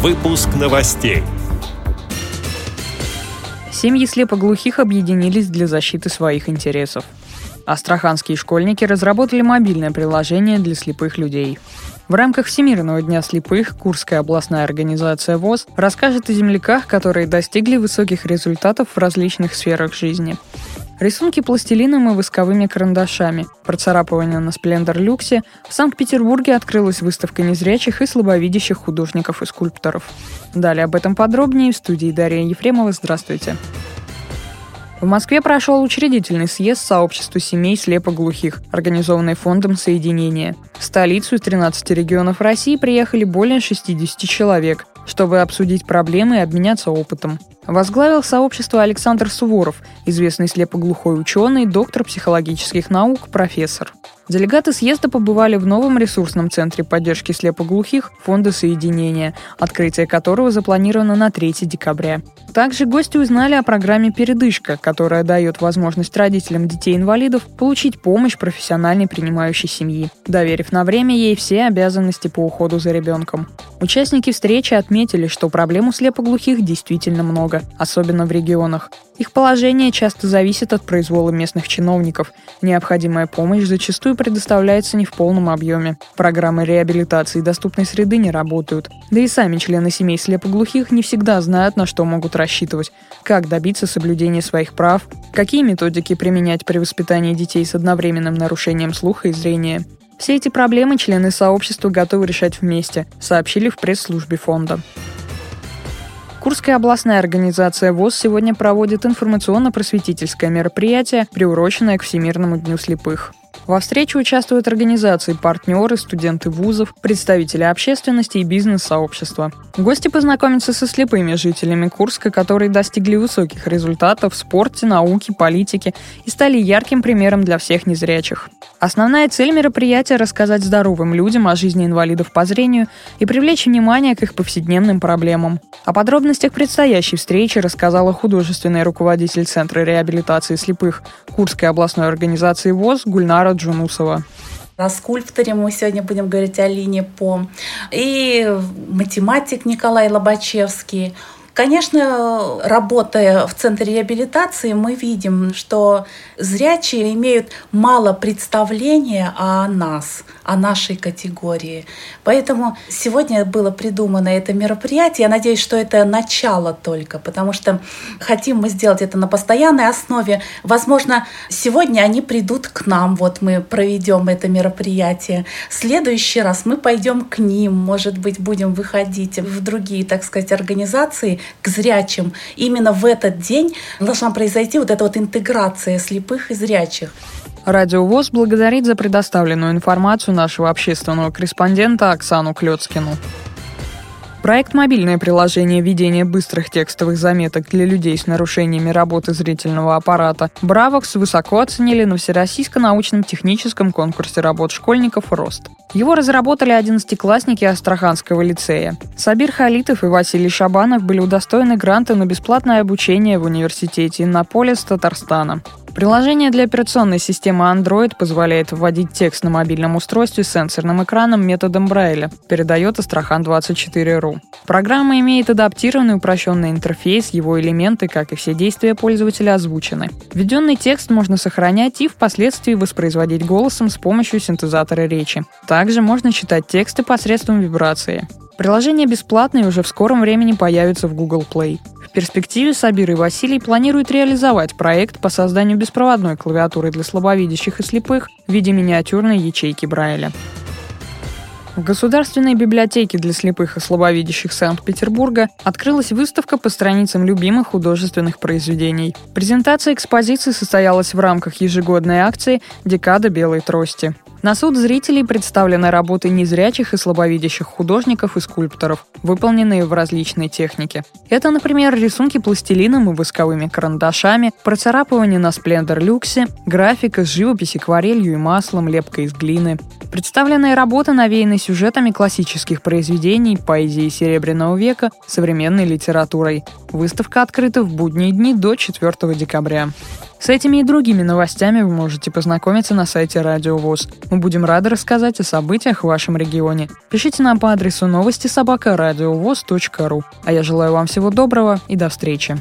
Выпуск новостей. Семьи слепоглухих объединились для защиты своих интересов. Астраханские школьники разработали мобильное приложение для слепых людей. В рамках Всемирного дня слепых Курская областная организация ВОЗ расскажет о земляках, которые достигли высоких результатов в различных сферах жизни. Рисунки пластилином и восковыми карандашами. Процарапывание на Сплендер Люксе. В Санкт-Петербурге открылась выставка незрячих и слабовидящих художников и скульпторов. Далее об этом подробнее в студии Дарья Ефремова. Здравствуйте. В Москве прошел учредительный съезд сообщества семей слепоглухих, организованный Фондом Соединения. В столицу из 13 регионов России приехали более 60 человек, чтобы обсудить проблемы и обменяться опытом. Возглавил сообщество Александр Суворов, известный слепоглухой ученый, доктор психологических наук, профессор. Делегаты съезда побывали в новом ресурсном центре поддержки слепоглухих Фонда соединения, открытие которого запланировано на 3 декабря. Также гости узнали о программе «Передышка», которая дает возможность родителям детей-инвалидов получить помощь профессиональной принимающей семьи, доверив на время ей все обязанности по уходу за ребенком. Участники встречи отметили, что проблем у слепоглухих действительно много, особенно в регионах. Их положение часто зависит от произвола местных чиновников. Необходимая помощь зачастую предоставляется не в полном объеме. Программы реабилитации доступной среды не работают. Да и сами члены семей слепоглухих не всегда знают, на что могут рассчитывать, как добиться соблюдения своих прав, какие методики применять при воспитании детей с одновременным нарушением слуха и зрения. Все эти проблемы члены сообщества готовы решать вместе, сообщили в пресс-службе фонда. Курская областная организация ВОЗ сегодня проводит информационно-просветительское мероприятие, приуроченное к Всемирному дню слепых. Во встрече участвуют организации, партнеры, студенты вузов, представители общественности и бизнес-сообщества. Гости познакомятся со слепыми жителями Курска, которые достигли высоких результатов в спорте, науке, политике и стали ярким примером для всех незрячих. Основная цель мероприятия – рассказать здоровым людям о жизни инвалидов по зрению и привлечь внимание к их повседневным проблемам. О подробностях предстоящей встречи рассказала художественный руководитель Центра реабилитации слепых Курской областной организации ВОЗ Гульнара Джунусова. О скульпторе мы сегодня будем говорить о Лине По. И математик Николай Лобачевский. Конечно, работая в центре реабилитации, мы видим, что зрячие имеют мало представления о нас, о нашей категории. Поэтому сегодня было придумано это мероприятие. Я надеюсь, что это начало только, потому что хотим мы сделать это на постоянной основе. Возможно, сегодня они придут к нам, вот мы проведем это мероприятие. В следующий раз мы пойдем к ним, может быть, будем выходить в другие, так сказать, организации, к зрячим. Именно в этот день должна произойти вот эта вот интеграция слепых и зрячих. Радио ВОЗ благодарит за предоставленную информацию нашего общественного корреспондента Оксану Клецкину. Проект «Мобильное приложение ведения быстрых текстовых заметок для людей с нарушениями работы зрительного аппарата» «Бравокс» высоко оценили на Всероссийском научном техническом конкурсе работ школьников «Рост». Его разработали одиннадцатиклассники Астраханского лицея. Сабир Халитов и Василий Шабанов были удостоены гранта на бесплатное обучение в университете Иннополис Татарстана. Приложение для операционной системы Android позволяет вводить текст на мобильном устройстве с сенсорным экраном методом Брайля, передает Астрахан24.ру. Программа имеет адаптированный упрощенный интерфейс, его элементы, как и все действия пользователя, озвучены. Введенный текст можно сохранять и впоследствии воспроизводить голосом с помощью синтезатора речи. Также можно читать тексты посредством вибрации. Приложение бесплатное и уже в скором времени появится в Google Play. Перспективе Сабир и Василий планируют реализовать проект по созданию беспроводной клавиатуры для слабовидящих и слепых в виде миниатюрной ячейки Брайля. В Государственной библиотеке для слепых и слабовидящих Санкт-Петербурга открылась выставка по страницам любимых художественных произведений. Презентация экспозиции состоялась в рамках ежегодной акции «Декада белой трости». На суд зрителей представлены работы незрячих и слабовидящих художников и скульпторов, выполненные в различной технике. Это, например, рисунки пластилином и восковыми карандашами, процарапывание на сплендер люксе, графика с живопись акварелью и маслом, лепка из глины. Представленные работы навеяны сюжетами классических произведений, поэзии Серебряного века, современной литературой. Выставка открыта в будние дни до 4 декабря. С этими и другими новостями вы можете познакомиться на сайте Радио ВОЗ. Мы будем рады рассказать о событиях в вашем регионе. Пишите нам по адресу новости собака ру. А я желаю вам всего доброго и до встречи.